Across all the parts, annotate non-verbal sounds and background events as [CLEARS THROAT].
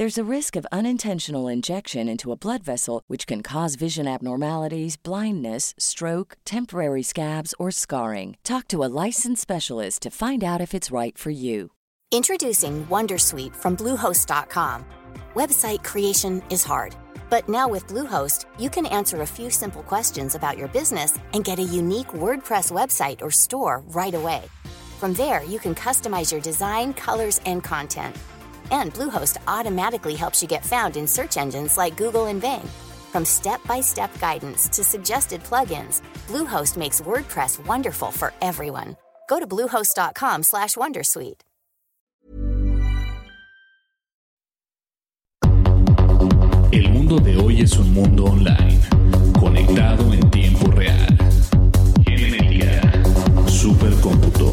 There's a risk of unintentional injection into a blood vessel, which can cause vision abnormalities, blindness, stroke, temporary scabs, or scarring. Talk to a licensed specialist to find out if it's right for you. Introducing Wondersuite from Bluehost.com. Website creation is hard, but now with Bluehost, you can answer a few simple questions about your business and get a unique WordPress website or store right away. From there, you can customize your design, colors, and content. And Bluehost automatically helps you get found in search engines like Google and Bing. From step-by-step guidance to suggested plugins, Bluehost makes WordPress wonderful for everyone. Go to bluehost.com/wondersuite. El mundo de hoy es un mundo online, conectado en tiempo real. Genética, supercómputo,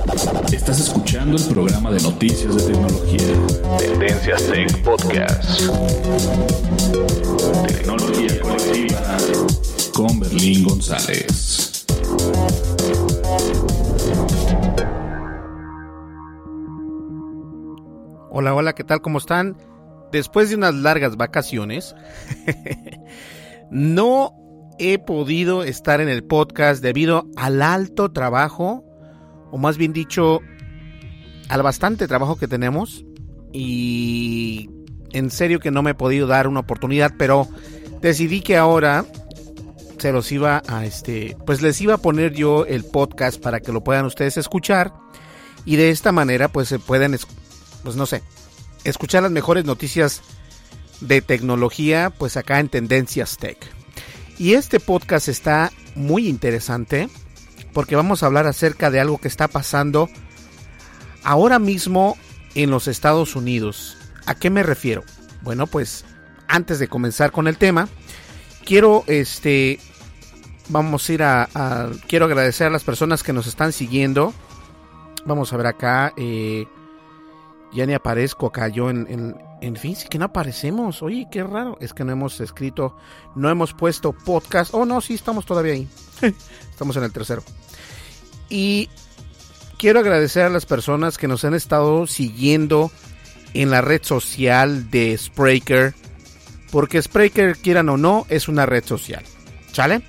Estás escuchando el programa de noticias de tecnología. Tendencias Tech Podcast. Tecnología colectiva con Berlín González. Hola, hola, ¿qué tal? ¿Cómo están? Después de unas largas vacaciones, [LAUGHS] no he podido estar en el podcast debido al alto trabajo, o más bien dicho, al bastante trabajo que tenemos. Y en serio que no me he podido dar una oportunidad, pero decidí que ahora se los iba a este, pues les iba a poner yo el podcast para que lo puedan ustedes escuchar y de esta manera pues se pueden, es- pues no sé, escuchar las mejores noticias de tecnología pues acá en Tendencias Tech. Y este podcast está muy interesante porque vamos a hablar acerca de algo que está pasando ahora mismo en los Estados Unidos. ¿A qué me refiero? Bueno, pues antes de comenzar con el tema, quiero este vamos a ir a, quiero agradecer a las personas que nos están siguiendo. Vamos a ver acá eh, ya ni aparezco acá yo en, en, fin, sí que no aparecemos. Oye, qué raro. Es que no hemos escrito, no hemos puesto podcast. Oh, no, sí, estamos todavía ahí. [LAUGHS] estamos en el tercero. Y quiero agradecer a las personas que nos han estado siguiendo en la red social de Spreaker. Porque Spreaker, quieran o no, es una red social. ¿Sale?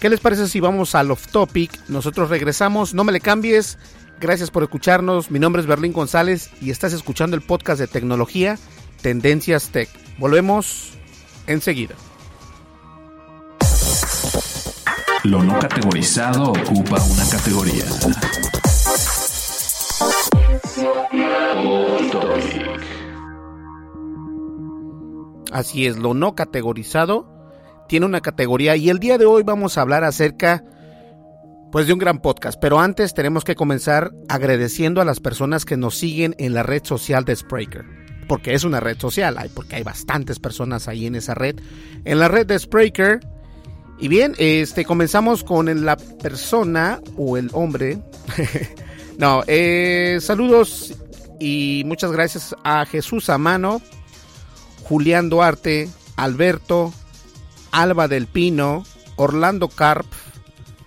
¿Qué les parece si vamos al off topic? Nosotros regresamos, no me le cambies. Gracias por escucharnos. Mi nombre es Berlín González y estás escuchando el podcast de tecnología Tendencias Tech. Volvemos enseguida. Lo no categorizado ocupa una categoría. Así es, lo no categorizado tiene una categoría y el día de hoy vamos a hablar acerca pues de un gran podcast, pero antes tenemos que comenzar agradeciendo a las personas que nos siguen en la red social de Spreaker, porque es una red social, porque hay bastantes personas ahí en esa red, en la red de Spreaker. Y bien, este comenzamos con la persona o el hombre. [LAUGHS] no, eh, saludos y muchas gracias a Jesús Amano, Julián Duarte, Alberto, Alba del Pino, Orlando Carp,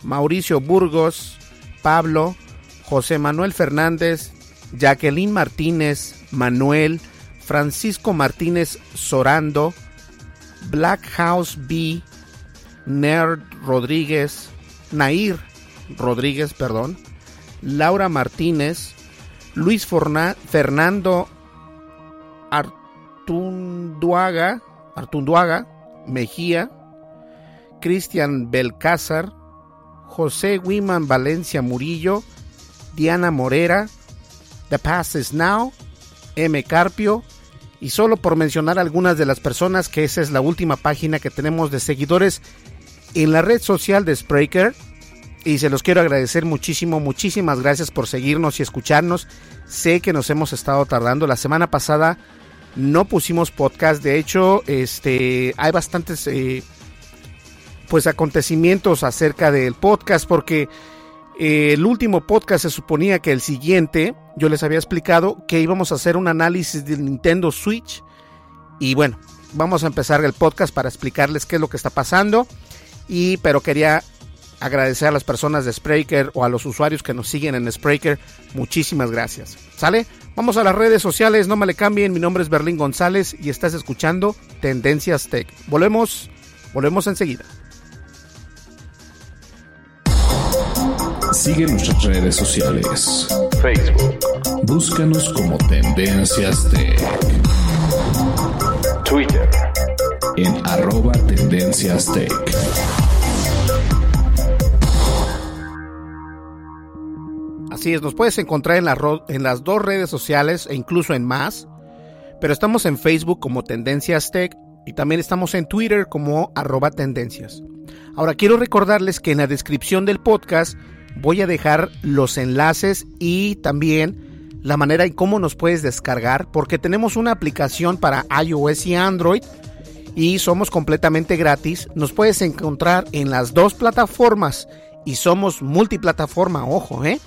Mauricio Burgos, Pablo, José Manuel Fernández, Jacqueline Martínez, Manuel, Francisco Martínez Sorando, Black House B, Nerd Rodríguez, Nair Rodríguez, perdón, Laura Martínez, Luis Fernando Artunduaga, Artunduaga Mejía, Cristian Belcázar, José Wiman Valencia Murillo, Diana Morera, The Past is Now, M. Carpio, y solo por mencionar algunas de las personas que esa es la última página que tenemos de seguidores en la red social de Spreaker. Y se los quiero agradecer muchísimo, muchísimas gracias por seguirnos y escucharnos. Sé que nos hemos estado tardando. La semana pasada no pusimos podcast. De hecho, este, hay bastantes eh, pues acontecimientos acerca del podcast porque eh, el último podcast se suponía que el siguiente, yo les había explicado que íbamos a hacer un análisis del Nintendo Switch y bueno, vamos a empezar el podcast para explicarles qué es lo que está pasando y pero quería agradecer a las personas de Spreaker o a los usuarios que nos siguen en Spreaker, muchísimas gracias. ¿Sale? Vamos a las redes sociales, no me le cambien, mi nombre es Berlín González y estás escuchando Tendencias Tech. Volvemos, volvemos enseguida. Sigue nuestras redes sociales. Facebook. Búscanos como Tendencias Tech. Twitter. En arroba Tendencias Tech. Así es, nos puedes encontrar en, en las dos redes sociales e incluso en más. Pero estamos en Facebook como Tendencias Tech y también estamos en Twitter como arroba tendencias. Ahora quiero recordarles que en la descripción del podcast voy a dejar los enlaces y también la manera en cómo nos puedes descargar, porque tenemos una aplicación para iOS y Android y somos completamente gratis. Nos puedes encontrar en las dos plataformas y somos multiplataforma, ojo, ¿eh?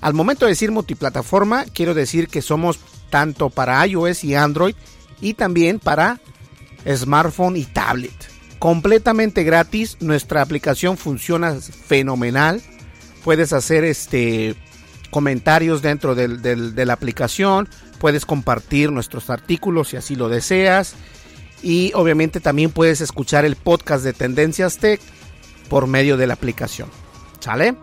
Al momento de decir multiplataforma, quiero decir que somos tanto para iOS y Android y también para smartphone y tablet. Completamente gratis, nuestra aplicación funciona fenomenal puedes hacer este comentarios dentro de la aplicación, puedes compartir nuestros artículos si así lo deseas y obviamente también puedes escuchar el podcast de Tendencias Tech por medio de la aplicación. ¿Sale?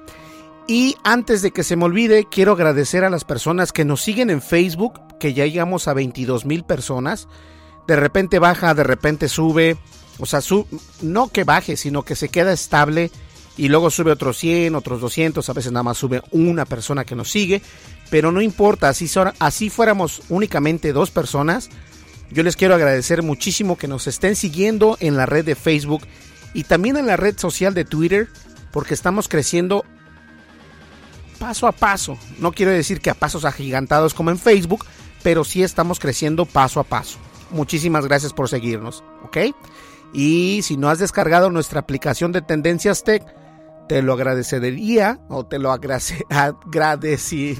Y antes de que se me olvide, quiero agradecer a las personas que nos siguen en Facebook, que ya llegamos a 22 mil personas. De repente baja, de repente sube. O sea, no que baje, sino que se queda estable y luego sube otros 100, otros 200, a veces nada más sube una persona que nos sigue, pero no importa, así, así fuéramos únicamente dos personas, yo les quiero agradecer muchísimo que nos estén siguiendo en la red de Facebook y también en la red social de Twitter, porque estamos creciendo paso a paso. No quiero decir que a pasos agigantados como en Facebook, pero sí estamos creciendo paso a paso. Muchísimas gracias por seguirnos, ¿ok? Y si no has descargado nuestra aplicación de Tendencias Tech, te lo agradecería o te lo [LAUGHS] agradecería.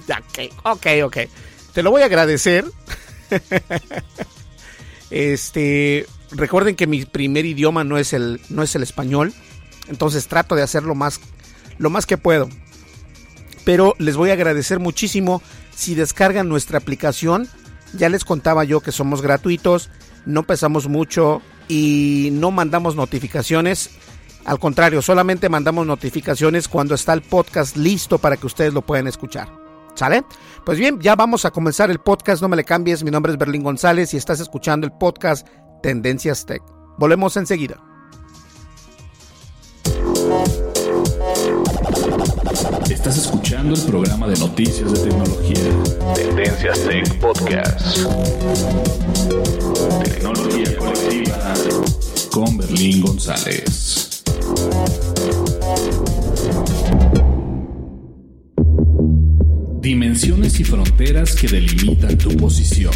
Ok, ok, Te lo voy a agradecer. [LAUGHS] este, recuerden que mi primer idioma no es el, no es el español. Entonces trato de hacerlo más, lo más que puedo. Pero les voy a agradecer muchísimo si descargan nuestra aplicación. Ya les contaba yo que somos gratuitos, no pesamos mucho y no mandamos notificaciones al contrario, solamente mandamos notificaciones cuando está el podcast listo para que ustedes lo puedan escuchar. ¿Sale? Pues bien, ya vamos a comenzar el podcast, no me le cambies, mi nombre es Berlín González y estás escuchando el podcast Tendencias Tech. Volvemos enseguida. Estás escuchando el programa de noticias de tecnología. Tendencias Tech Podcast. Tecnología colectiva con Berlín González. Dimensiones y fronteras que delimitan tu posición.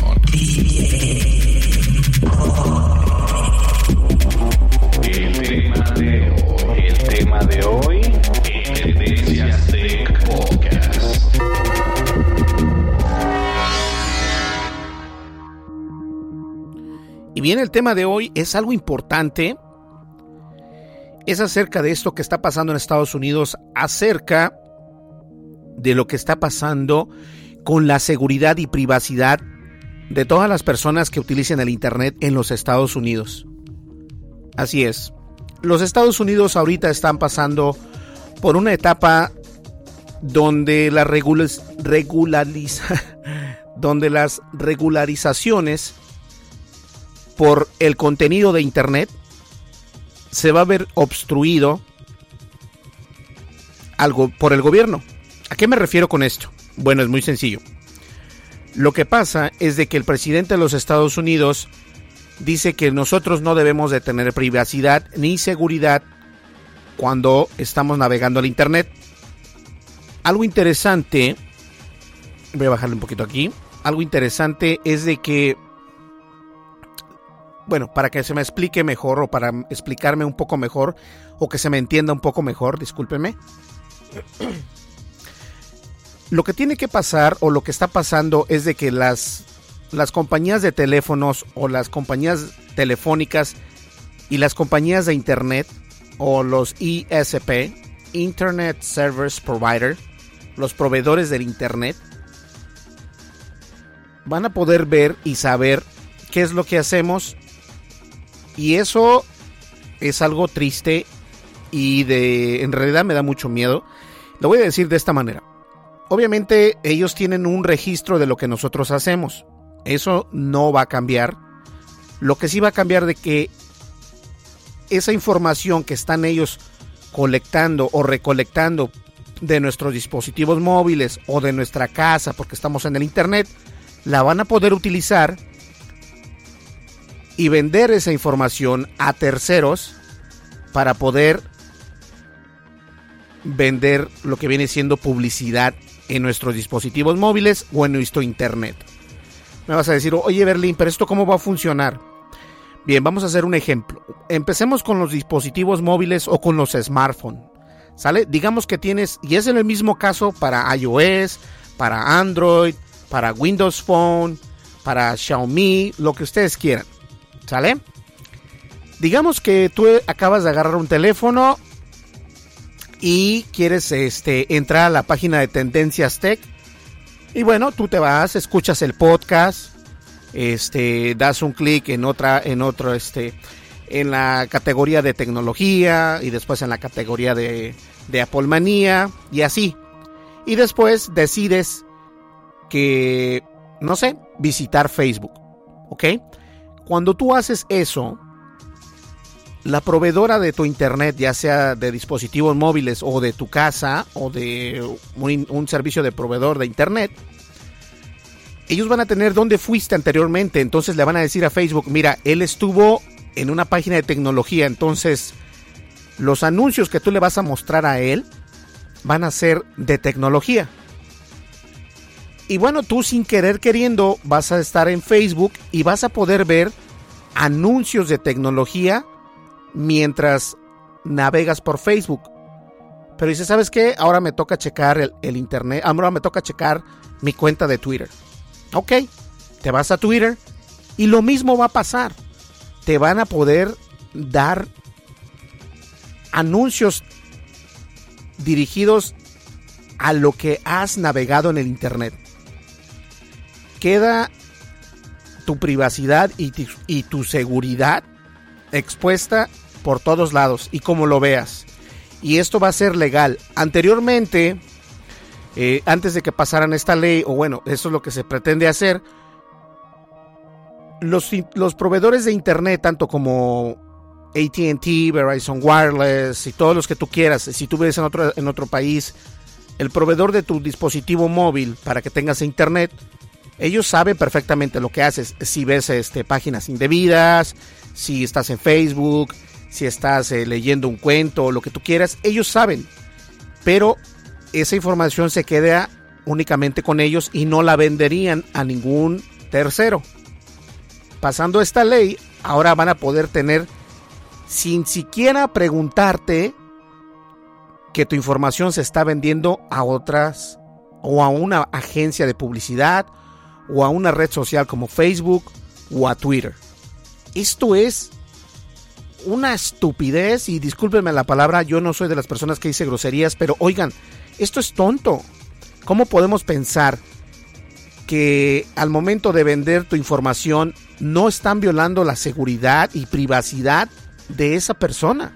El tema de hoy, el tema de hoy, Tendencias Tech Podcast. Y bien el tema de hoy es algo importante. Es acerca de esto que está pasando en Estados Unidos, acerca de lo que está pasando con la seguridad y privacidad de todas las personas que utilicen el Internet en los Estados Unidos. Así es. Los Estados Unidos ahorita están pasando por una etapa donde, [LAUGHS] donde las regularizaciones por el contenido de Internet se va a ver obstruido algo por el gobierno. ¿A qué me refiero con esto? Bueno, es muy sencillo. Lo que pasa es de que el presidente de los Estados Unidos dice que nosotros no debemos de tener privacidad ni seguridad cuando estamos navegando al internet. Algo interesante, voy a bajarle un poquito aquí. Algo interesante es de que bueno, para que se me explique mejor o para explicarme un poco mejor o que se me entienda un poco mejor, discúlpeme. [CLEARS THROAT] Lo que tiene que pasar o lo que está pasando es de que las, las compañías de teléfonos o las compañías telefónicas y las compañías de internet o los ISP, Internet Service Provider, los proveedores del internet, van a poder ver y saber qué es lo que hacemos y eso es algo triste y de en realidad me da mucho miedo. Lo voy a decir de esta manera. Obviamente ellos tienen un registro de lo que nosotros hacemos. Eso no va a cambiar. Lo que sí va a cambiar de que esa información que están ellos colectando o recolectando de nuestros dispositivos móviles o de nuestra casa porque estamos en el internet, la van a poder utilizar y vender esa información a terceros para poder vender lo que viene siendo publicidad en nuestros dispositivos móviles o en nuestro internet. Me vas a decir, oye Berlín, pero esto cómo va a funcionar? Bien, vamos a hacer un ejemplo. Empecemos con los dispositivos móviles o con los smartphones. ¿Sale? Digamos que tienes, y es en el mismo caso para iOS, para Android, para Windows Phone, para Xiaomi, lo que ustedes quieran. ¿Sale? Digamos que tú acabas de agarrar un teléfono y quieres este, entrar a la página de Tendencias Tech. Y bueno, tú te vas, escuchas el podcast, este, das un clic en otra, en otro, este, en la categoría de tecnología y después en la categoría de, de y así. Y después decides que, no sé, visitar Facebook. ¿Ok? Cuando tú haces eso, la proveedora de tu internet, ya sea de dispositivos móviles o de tu casa o de un, servicio de proveedor de internet, ellos van a tener dónde fuiste anteriormente. Entonces le van a decir a Facebook, mira, él estuvo en una página de tecnología. Entonces los anuncios que tú le vas a mostrar a él van a ser de tecnología. Y bueno, tú sin querer queriendo vas a estar en Facebook y vas a poder ver anuncios de tecnología mientras navegas por Facebook. Pero dice, ¿sabes qué? Ahora me toca checar el, internet, ahora me toca checar mi cuenta de Twitter. Ok, te vas a Twitter y lo mismo va a pasar. Te van a poder dar anuncios dirigidos a lo que has navegado en el internet queda tu privacidad y tu, seguridad expuesta por todos lados y como lo veas. Y esto va a ser legal. Anteriormente, eh, antes de que pasaran esta ley, o bueno, eso es lo que se pretende hacer, los, los proveedores de Internet, tanto como ATT, Verizon Wireless y todos los que tú quieras, si tú vives en otro, en otro país, el proveedor de tu dispositivo móvil para que tengas Internet, ellos saben perfectamente lo que haces. Si ves este, páginas indebidas, si estás en Facebook, si estás eh, leyendo un cuento, lo que tú quieras, ellos saben. Pero esa información se queda únicamente con ellos y no la venderían a ningún tercero. Pasando esta ley, ahora van a poder tener, sin siquiera preguntarte, que tu información se está vendiendo a otras o a una agencia de publicidad o a una red social como Facebook o a Twitter. esto es una estupidez y discúlpenme la palabra, yo no soy de las personas que dice groserías, pero oigan, esto es tonto. ¿Cómo podemos pensar que al momento de vender tu información no están violando la seguridad y privacidad de esa persona?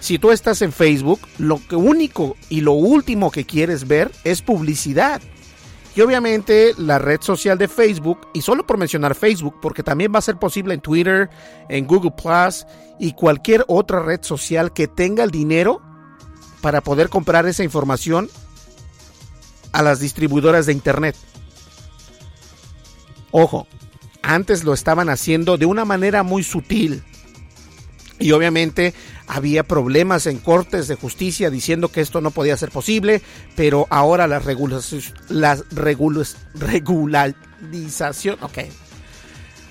Si tú estás en Facebook, lo único y lo último que quieres ver es publicidad. Y obviamente la red social de Facebook, y solo por mencionar Facebook, porque también va a ser posible en Twitter, en Google Plus y cualquier otra red social que tenga el dinero para poder comprar esa información a las distribuidoras de Internet. Ojo, antes lo estaban haciendo de una manera muy sutil. Y obviamente había problemas en cortes de justicia diciendo que esto no podía ser posible, pero ahora las regulaciones, las regularización, ok.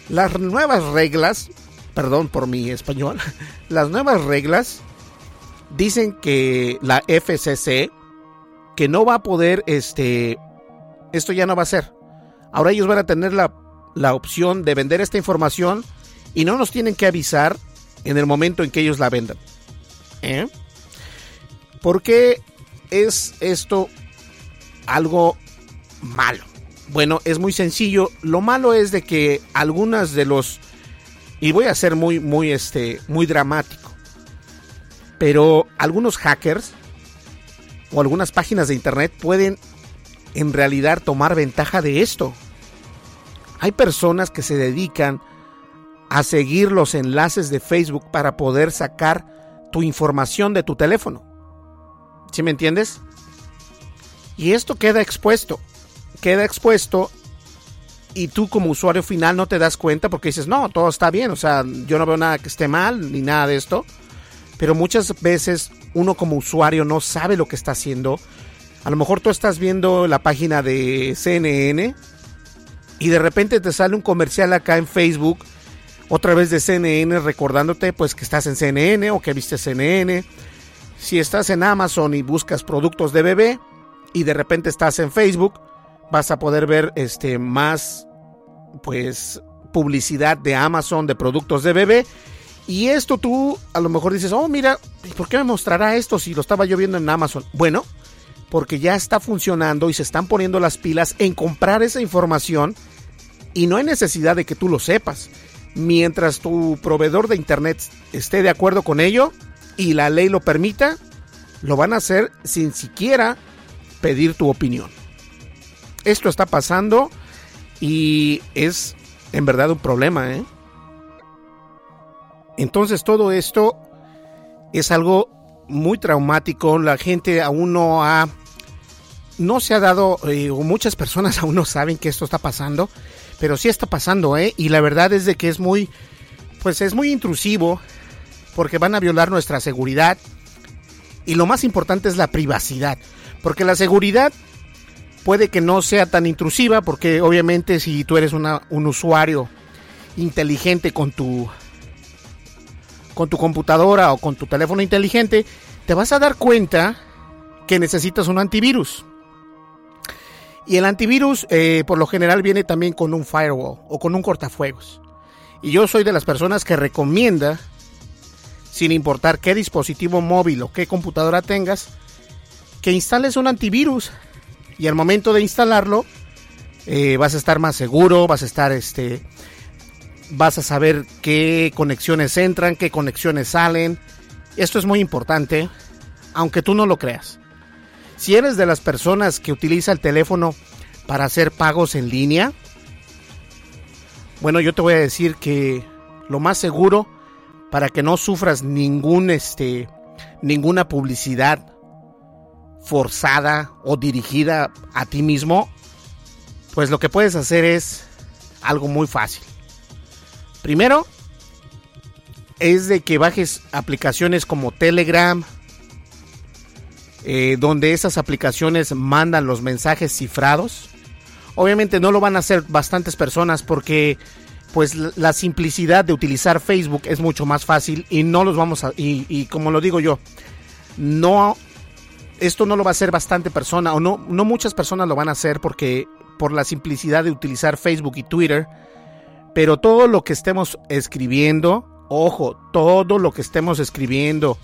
Las nuevas reglas, perdón por mi español, [LAUGHS] las nuevas reglas dicen que la FCC que no va a poder, este, esto ya no va a ser. Ahora ellos van a tener la, la opción de vender esta información y no nos tienen que avisar en el momento en que ellos la vendan. ¿Eh? ¿Por qué es esto algo malo? Bueno, es muy sencillo. Lo malo es de que algunas de los y voy a ser muy muy este muy dramático. Pero algunos hackers o algunas páginas de internet pueden en realidad tomar ventaja de esto. Hay personas que se dedican a seguir los enlaces de Facebook para poder sacar tu información de tu teléfono. ¿Sí me entiendes? Y esto queda expuesto. Queda expuesto y tú como usuario final no te das cuenta porque dices, no, todo está bien, o sea, yo no veo nada que esté mal ni nada de esto. Pero muchas veces uno como usuario no sabe lo que está haciendo. A lo mejor tú estás viendo la página de CNN y de repente te sale un comercial acá en Facebook otra vez de CNN recordándote pues que estás en CNN o que viste CNN. Si estás en Amazon y buscas productos de bebé y de repente estás en Facebook, vas a poder ver este más pues publicidad de Amazon de productos de bebé y esto tú a lo mejor dices, "Oh, mira, ¿por qué me mostrará esto si lo estaba yo viendo en Amazon?" Bueno, porque ya está funcionando y se están poniendo las pilas en comprar esa información y no hay necesidad de que tú lo sepas mientras tu proveedor de internet esté de acuerdo con ello y la ley lo permita, lo van a hacer sin siquiera pedir tu opinión. Esto está pasando y es en verdad un problema. ¿eh? Entonces todo esto es algo muy traumático. La gente aún no ha, no se ha dado, eh, o muchas personas [LAUGHS] aún no saben que esto está pasando pero sí está pasando, ¿eh? Y la verdad es de que es muy, pues es muy intrusivo, porque van a violar nuestra seguridad. Y lo más importante es la privacidad, porque la seguridad puede que no sea tan intrusiva, porque obviamente si tú eres una, un usuario inteligente con tu con tu computadora o con tu teléfono inteligente, te vas a dar cuenta que necesitas un antivirus. Y el antivirus eh, por lo general viene también con un firewall o con un cortafuegos. Y yo soy de las personas que recomienda, sin importar qué dispositivo móvil o qué computadora tengas, que instales un antivirus. Y al momento de instalarlo, eh, vas a estar más seguro, vas a estar este. Vas a saber qué conexiones entran, qué conexiones salen. Esto es muy importante, aunque tú no lo creas. Si eres de las personas que utiliza el teléfono para hacer pagos en línea, bueno, yo te voy a decir que lo más seguro para que no sufras ningún este ninguna publicidad forzada o dirigida a ti mismo, pues lo que puedes hacer es algo muy fácil. Primero es de que bajes aplicaciones como Telegram, eh, donde esas aplicaciones mandan los mensajes cifrados. Obviamente no lo van a hacer bastantes personas porque pues la simplicidad de utilizar Facebook es mucho más fácil y no los vamos a y, como lo digo yo no esto no lo va a hacer bastante persona o no no muchas personas lo van a hacer porque por la simplicidad de utilizar Facebook y Twitter Pero todo lo que estemos escribiendo, ojo, todo lo que estemos escribiendo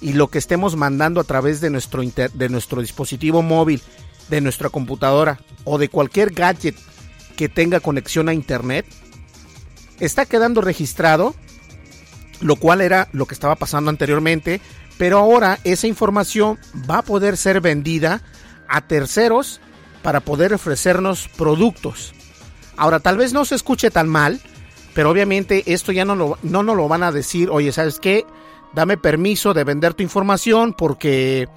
y lo que estemos mandando a través de nuestro, de nuestro dispositivo móvil, de nuestra computadora o de cualquier gadget que tenga conexión a internet, está quedando registrado, lo cual era lo que estaba pasando anteriormente, pero ahora esa información va a poder ser vendida a terceros para poder ofrecernos productos. Ahora, tal vez no se escuche tan mal, pero obviamente esto ya no, lo, no nos lo van a decir, oye, ¿sabes qué? Dame permiso de vender tu información porque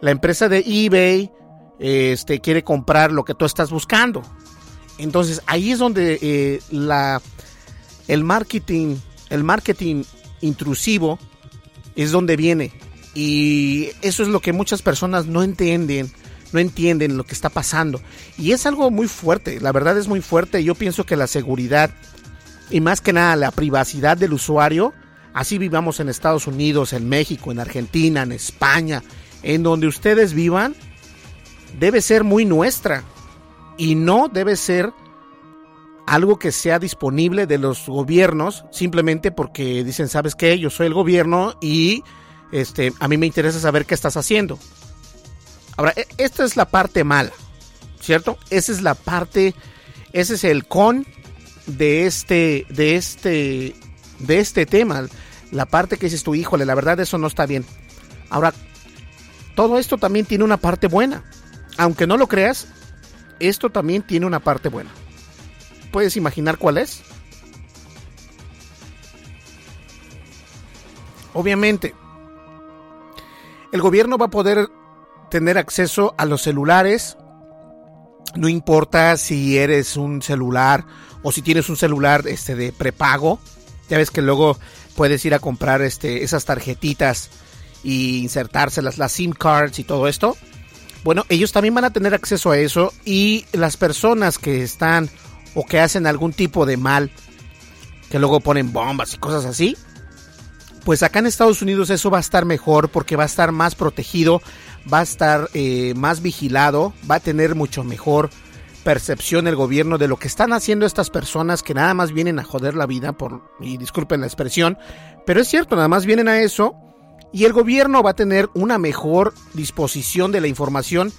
la empresa de eBay este, quiere comprar lo que tú estás buscando. Entonces ahí es donde eh, la, el marketing, el marketing intrusivo es donde viene. Y eso es lo que muchas personas no entienden, no entienden lo que está pasando. Y es algo muy fuerte, la verdad es muy fuerte. Yo pienso que la seguridad y más que nada la privacidad del usuario, así vivamos en Estados Unidos, en México, en Argentina, en España, en donde ustedes vivan, debe ser muy nuestra y no debe ser algo que sea disponible de los gobiernos simplemente porque dicen, ¿sabes qué? Yo soy el gobierno y este, a mí me interesa saber qué estás haciendo. Ahora, e, esta es la parte mala, ¿cierto? Esa es la parte, ese es el con de este, de este, de este tema. La parte que dices tu híjole, la verdad eso no está bien. Ahora, todo esto también tiene una parte buena. Aunque no lo creas, esto también tiene una parte buena. ¿Puedes imaginar cuál es? Obviamente, el gobierno va a poder tener acceso a los celulares. No importa si eres un celular o si tienes un celular este de prepago. Ya ves que luego puedes ir a comprar este, esas tarjetitas y insertárselas, las SIM cards y todo esto. Bueno, ellos también van a tener acceso a eso y las personas que están o que hacen algún tipo de mal, que luego ponen bombas y cosas así, pues acá en Estados Unidos eso va a estar mejor porque va a estar más protegido, va a estar eh, más vigilado, va a tener mucho mejor percepción el gobierno de lo que están haciendo estas personas que nada más vienen a joder la vida, por, y disculpen la expresión, pero es cierto, nada más vienen a eso y el gobierno va a tener una mejor disposición de la información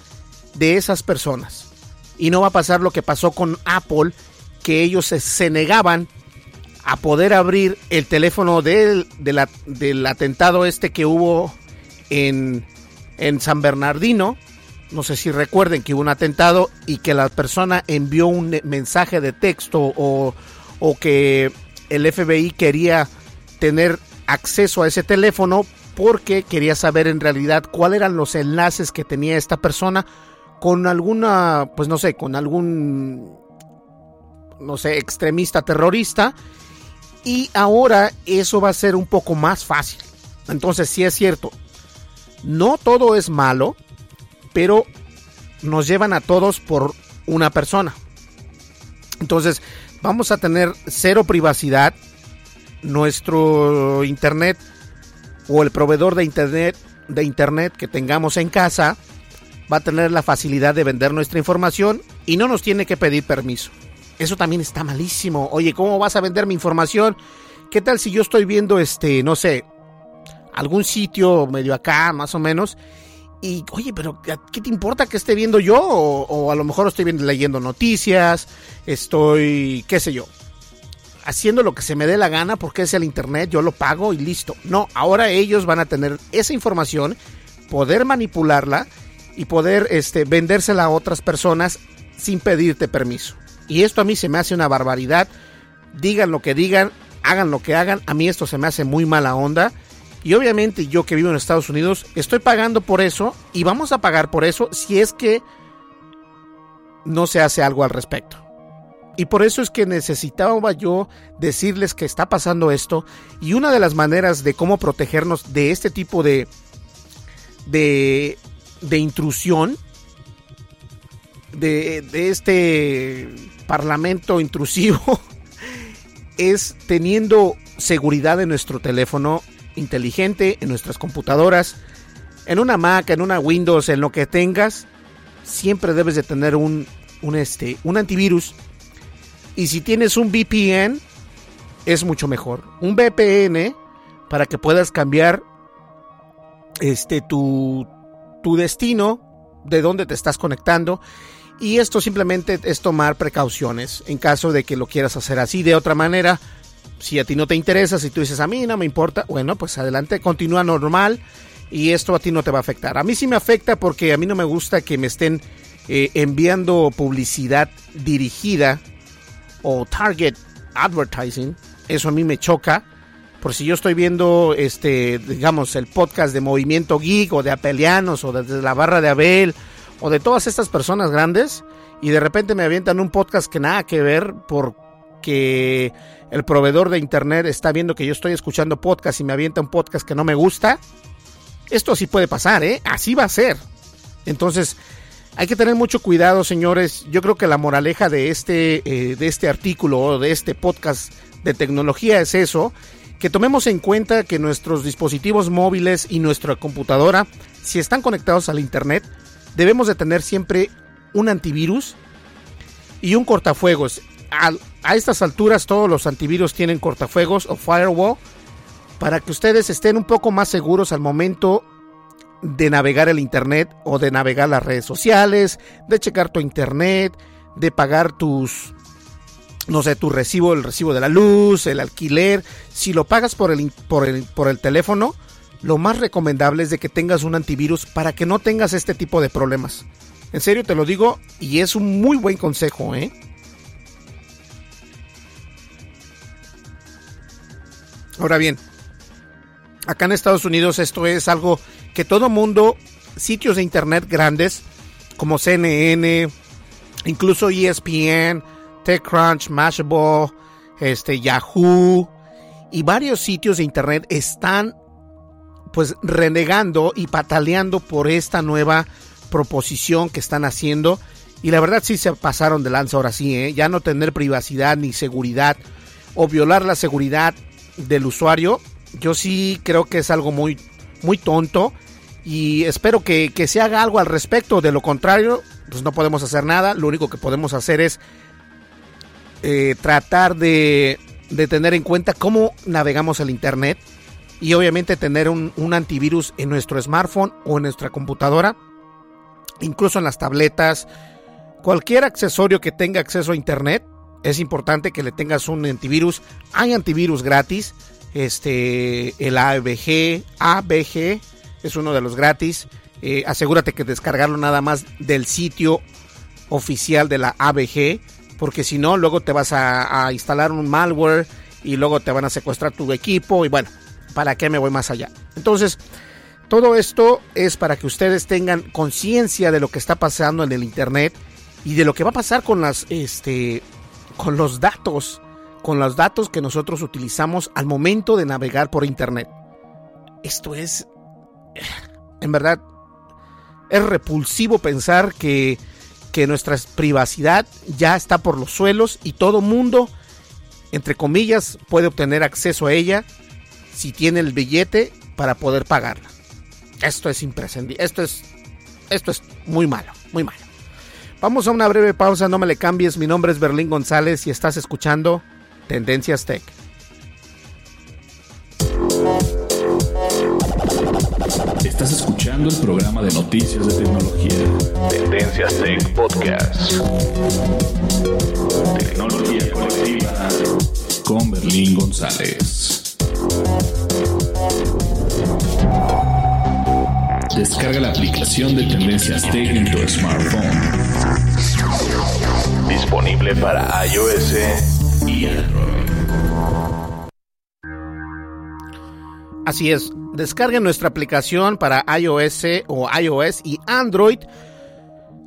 de esas personas. Y no va a pasar lo que pasó con Apple, que ellos se, negaban a poder abrir el teléfono del, del atentado este que hubo en, en San Bernardino. No sé si recuerden que hubo un atentado y que la persona envió un mensaje de texto o, o que el FBI quería tener acceso a ese teléfono porque quería saber en realidad cuáles eran los enlaces que tenía esta persona con alguna, pues no sé, con algún, no sé, extremista terrorista. Y ahora eso va a ser un poco más fácil. Entonces, sí es cierto, no todo es malo, pero nos llevan a todos por una persona. Entonces, vamos a tener cero privacidad. Nuestro internet o el proveedor de internet, de internet que tengamos en casa va a tener la facilidad de vender nuestra información y no nos tiene que pedir permiso. Eso también está malísimo. Oye, ¿cómo vas a vender mi información? ¿Qué tal si yo estoy viendo este, no sé, algún sitio medio acá, más o menos? Y, oye, pero ¿qué te importa que esté viendo yo? O, a lo mejor estoy leyendo noticias, estoy, qué sé yo, haciendo lo que se me dé la gana porque es el internet, yo lo pago y listo. No, ahora ellos van a tener esa información, poder manipularla y poder este, vendérsela a otras personas sin pedirte permiso. Y esto a mí se me hace una barbaridad. Digan lo que digan, hagan lo que hagan, a mí esto se me hace muy mala onda. Y obviamente yo que vivo en Estados Unidos estoy pagando por eso y vamos a pagar por eso si es que no se hace algo al respecto. Y por eso es que necesitaba yo decirles que está pasando esto. Y una de las maneras de cómo protegernos de este tipo de, de, de intrusión, de, de este parlamento intrusivo, [LAUGHS] es teniendo seguridad en nuestro teléfono inteligente, en nuestras computadoras, en una Mac, en una Windows, en lo que tengas, siempre debes de tener un, un, este, un antivirus Y si tienes un VPN, es mucho mejor. Un VPN para que puedas cambiar este tu, tu destino, de dónde te estás conectando. Y esto simplemente es tomar precauciones en caso de que lo quieras hacer así. De otra manera, si a ti no te interesa, si tú dices a mí no me importa, bueno, pues adelante, continúa normal y esto a ti no te va a afectar. A mí sí me afecta porque a mí no me gusta que me estén eh, enviando publicidad dirigida o target advertising. Eso a mí me choca. Por si yo estoy viendo, este, digamos, el podcast de Movimiento Geek o de Apelianos o de la Barra de Abel o de todas estas personas grandes y de repente me avientan un podcast que nada que ver porque el proveedor de internet está viendo que yo estoy escuchando podcast y me avienta un podcast que no me gusta. Esto sí puede pasar, ¿eh? Así va a ser. Entonces, hay que tener mucho cuidado, señores. Yo creo que la moraleja de este, eh, de este artículo o de este podcast de tecnología es eso, que tomemos en cuenta que nuestros dispositivos móviles y nuestra computadora, si están conectados al Internet, debemos de tener siempre un antivirus y un cortafuegos. A, estas alturas todos los antivirus tienen cortafuegos o firewall para que ustedes estén un poco más seguros al momento de navegar el internet o de navegar las redes sociales, de checar tu internet, de pagar tus no sé, tu recibo, el recibo de la luz, el alquiler, si lo pagas por el, por el, por el teléfono, lo más recomendable es de que tengas un antivirus para que no tengas este tipo de problemas. En serio te lo digo y es un muy buen consejo, ¿eh? Ahora bien, acá en Estados Unidos esto es algo que todo mundo, sitios de internet grandes como CNN, incluso ESPN, TechCrunch, Mashable, este, Yahoo y varios sitios de internet están pues renegando y pataleando por esta nueva proposición que están haciendo y la verdad sí se pasaron de lanza ahora sí, ¿eh? ya no tener privacidad ni seguridad o violar la seguridad del usuario, yo sí creo que es algo muy, muy tonto y espero que, que, se haga algo al respecto. De lo contrario, pues no podemos hacer nada. Lo único que podemos hacer es eh, tratar de, de, tener en cuenta cómo navegamos el Internet y obviamente tener un, un antivirus en nuestro smartphone o en nuestra computadora, incluso en las tabletas. Cualquier accesorio que tenga acceso a Internet, es importante que le tengas un antivirus. Hay antivirus gratis. Este, el ABG, ABG es uno de los gratis. Eh, asegúrate que descargarlo nada más del sitio oficial de la ABG, porque si no, luego te vas a, a, instalar un malware y luego te van a secuestrar tu equipo. Y bueno, ¿para qué me voy más allá? Entonces, todo esto es para que ustedes tengan conciencia de lo que está pasando en el Internet y de lo que va a pasar con las, este, con los datos, con los datos que nosotros utilizamos al momento de navegar por Internet. Esto es, [SIGHS] en verdad, es repulsivo pensar que, que nuestra privacidad ya está por los suelos y todo mundo, entre comillas, puede obtener acceso a ella si tiene el billete para poder pagarla. Esto es imprescindible, esto es, esto es muy malo, muy malo. Vamos a una breve pausa, no me le cambies. Mi nombre es Berlín González y estás escuchando Tendencias Tech. Estás escuchando el programa de noticias de tecnología. Tendencias Tech Podcast. Tecnología colectiva con Berlín González. Descarga la aplicación de Tendencias Tech en tu smartphone. Disponible para iOS y Android. Así es, descarguen nuestra aplicación para iOS o iOS y Android.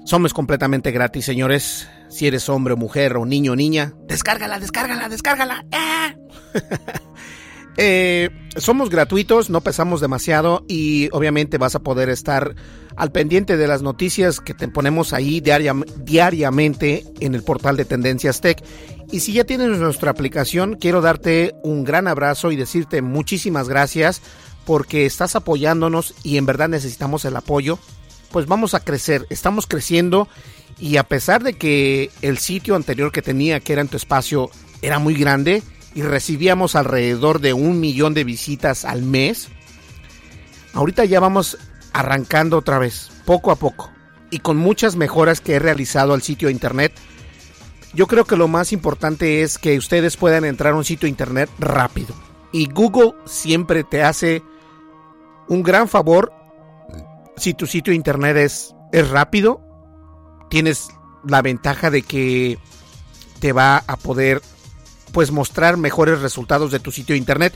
Somos completamente gratis, señores. Si eres hombre, mujer o niño o niña, descárgala, descárgala, descárgala. ¡Ah! [LAUGHS] Eh, somos gratuitos, no pesamos demasiado y obviamente vas a poder estar al pendiente de las noticias que te ponemos ahí diaria, diariamente en el portal de Tendencias Tech. Y si ya tienes nuestra aplicación, quiero darte un gran abrazo y decirte muchísimas gracias porque estás apoyándonos y en verdad necesitamos el apoyo. pues vamos a crecer, estamos creciendo y a pesar de que el sitio anterior que tenía, que era en tu espacio, era muy grande y recibíamos alrededor de un millón de visitas al mes, ahorita ya vamos arrancando otra vez, poco a poco, y con muchas mejoras que he realizado al sitio internet. Yo creo que lo más importante es que ustedes puedan entrar a un sitio internet rápido. Y Google siempre te hace un gran favor si tu sitio internet es, es rápido. Tienes la ventaja de que te va a poder pues mostrar mejores resultados de tu sitio de internet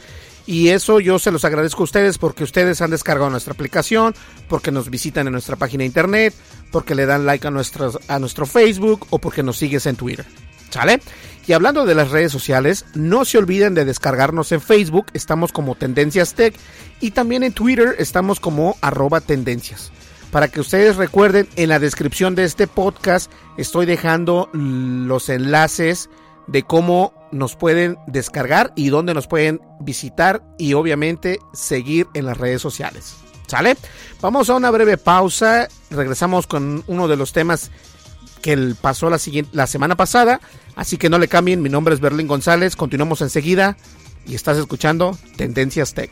y eso yo se los agradezco a ustedes porque ustedes han descargado nuestra aplicación, porque nos visitan en nuestra página de internet, porque le dan like a, nuestro, a nuestro Facebook o porque nos sigues en Twitter. ¿Sale? Y hablando de las redes sociales, no se olviden de descargarnos en Facebook, estamos como Tendencias Tech, y también en Twitter estamos como arroba tendencias. Para que ustedes recuerden, en la descripción de este podcast estoy dejando los enlaces de cómo nos pueden descargar y dónde nos pueden visitar y obviamente seguir en las redes sociales. ¿Sale? Vamos a una breve pausa. Regresamos con uno de los temas que pasó la, siguiente, la semana pasada. Así que no le cambien. Mi nombre es Berlín González. Continuamos enseguida. Y estás escuchando Tendencias Tech.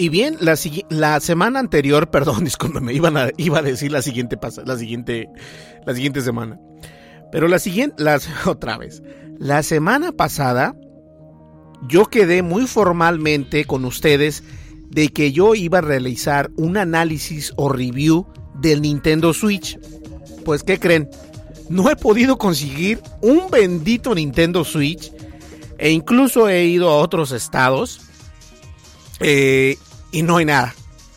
Y bien, la, la, semana anterior, [LAUGHS] perdón, discúlpeme, iban a, iba a decir la siguiente, la siguiente, la siguiente semana. Pero la siguiente, las, [LAUGHS] otra vez, la semana pasada, yo quedé muy formalmente con ustedes de que yo iba a realizar un análisis o review del Nintendo Switch. Pues, ¿qué creen? No he podido conseguir un bendito Nintendo Switch e incluso he ido a otros estados. Eh, y no hay nada.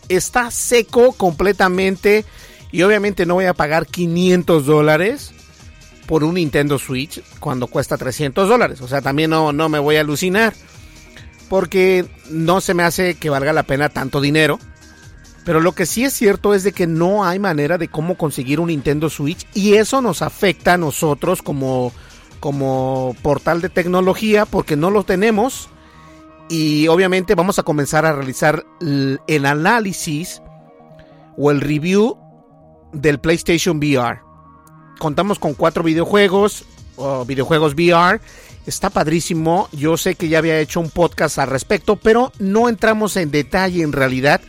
Está seco completamente y obviamente no voy a pagar 500 dólares por un Nintendo Switch cuando cuesta 300 dólares. O sea, también no, no me voy a alucinar porque no se me hace que valga la pena tanto dinero. Pero lo que sí es cierto es de que no hay manera de cómo conseguir un Nintendo Switch y eso nos afecta a nosotros como, como portal de tecnología porque no lo tenemos y obviamente vamos a comenzar a realizar el análisis o el review del PlayStation VR. Contamos con cuatro videojuegos, o videojuegos VR. Está padrísimo. Yo sé que ya había hecho un podcast al respecto, pero no entramos en detalle en realidad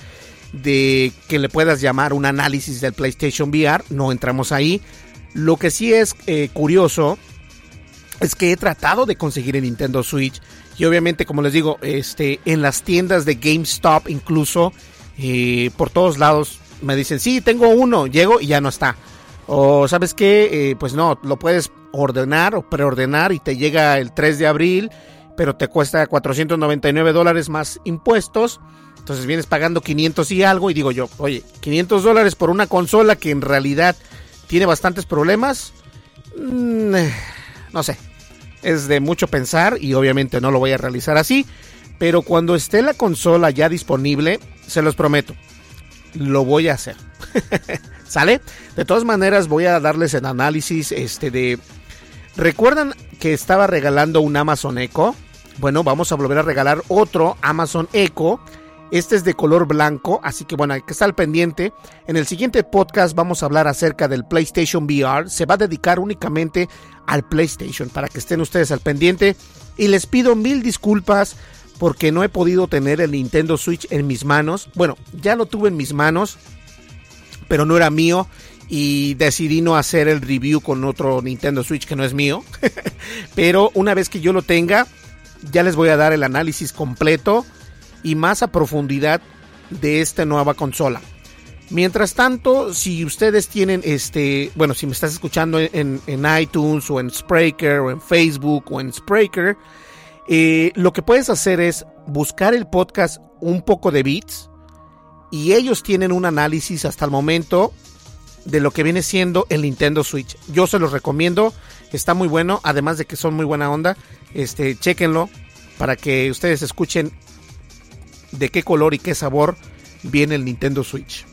de que le puedas llamar un análisis del PlayStation VR. No entramos ahí. Lo que sí es eh, curioso es que he tratado de conseguir el Nintendo Switch y obviamente, como les digo, este, en las tiendas de GameStop incluso, eh, por todos lados me dicen, sí, tengo uno, llego y ya no está. O sabes qué, eh, pues no, lo puedes ordenar o preordenar y te llega el 3 de abril, pero te cuesta 499 dólares más impuestos. Entonces vienes pagando 500 y algo y digo yo, oye, 500 dólares por una consola que en realidad tiene bastantes problemas. Mm, no sé, es de mucho pensar y obviamente no lo voy a realizar así, pero cuando esté la consola ya disponible, se los prometo, lo voy a hacer. [LAUGHS] ¿Sale? De todas maneras voy a darles el análisis este de ¿Recuerdan que estaba regalando un Amazon Echo? Bueno, vamos a volver a regalar otro Amazon Echo este es de color blanco, así que bueno, hay que estar al pendiente. En el siguiente podcast vamos a hablar acerca del PlayStation VR. Se va a dedicar únicamente al PlayStation para que estén ustedes al pendiente. Y les pido mil disculpas porque no he podido tener el Nintendo Switch en mis manos. Bueno, ya lo tuve en mis manos, pero no era mío. Y decidí no hacer el review con otro Nintendo Switch que no es mío. [LAUGHS] pero una vez que yo lo tenga, ya les voy a dar el análisis completo y más a profundidad de esta nueva consola. Mientras tanto, si ustedes tienen este, bueno, si me estás escuchando en, iTunes o en Spreaker o en Facebook o en Spreaker, eh, lo que puedes hacer es buscar el podcast un poco de bits y ellos tienen un análisis hasta el momento de lo que viene siendo el Nintendo Switch. Yo se los recomiendo, está muy bueno, además de que son muy buena onda. Este, chequenlo para que ustedes escuchen de qué color y qué sabor viene el Nintendo Switch.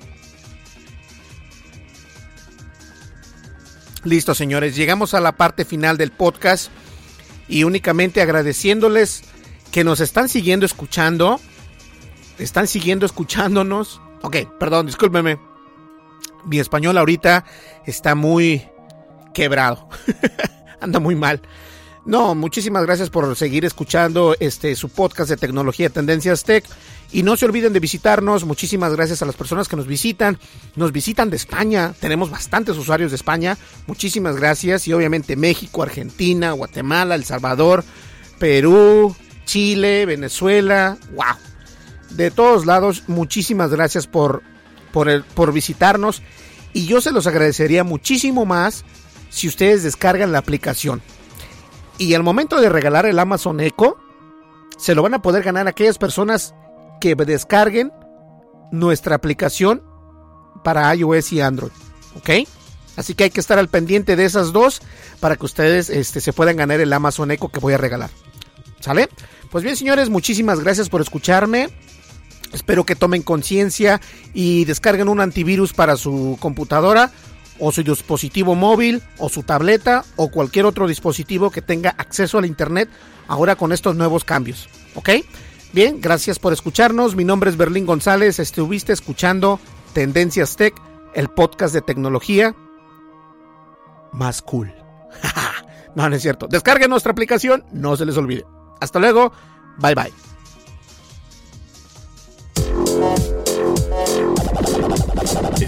Listo, señores, llegamos a la parte final del podcast y únicamente agradeciéndoles que nos están siguiendo escuchando. Están siguiendo escuchándonos. Ok, perdón, discúlpenme. Mi español ahorita está muy quebrado. [LAUGHS] Anda muy mal. No, muchísimas gracias por seguir escuchando este su podcast de tecnología Tendencias Tech y no se olviden de visitarnos. Muchísimas gracias a las personas que nos visitan. Nos visitan de España. Tenemos bastantes usuarios de España. Muchísimas gracias y obviamente México, Argentina, Guatemala, El Salvador, Perú, Chile, Venezuela. Wow. De todos lados, muchísimas gracias por por, el, por visitarnos y yo se los agradecería muchísimo más si ustedes descargan la aplicación. Y al momento de regalar el Amazon Echo, se lo van a poder ganar aquellas personas que descarguen nuestra aplicación para iOS y Android. ¿Ok? Así que hay que estar al pendiente de esas dos para que ustedes este, se puedan ganar el Amazon Echo que voy a regalar. ¿Sale? Pues bien, señores, muchísimas gracias por escucharme. Espero que tomen conciencia y descarguen un antivirus para su computadora o su dispositivo móvil o su tableta o cualquier otro dispositivo que tenga acceso al internet ahora con estos nuevos cambios. ¿Ok? Bien, gracias por escucharnos. Mi nombre es Berlín González. Estuviste escuchando Tendencias Tech, el podcast de tecnología más cool. [LAUGHS] no, no es cierto. Descarguen nuestra aplicación, no se les olvide. Hasta luego. Bye bye.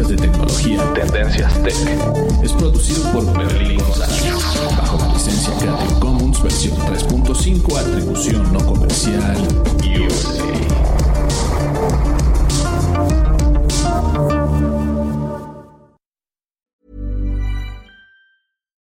Noticias de tecnología Tendencias Tech es producido por Berlín González bajo la licencia Creative Commons versión 3.5 atribución no comercial USA.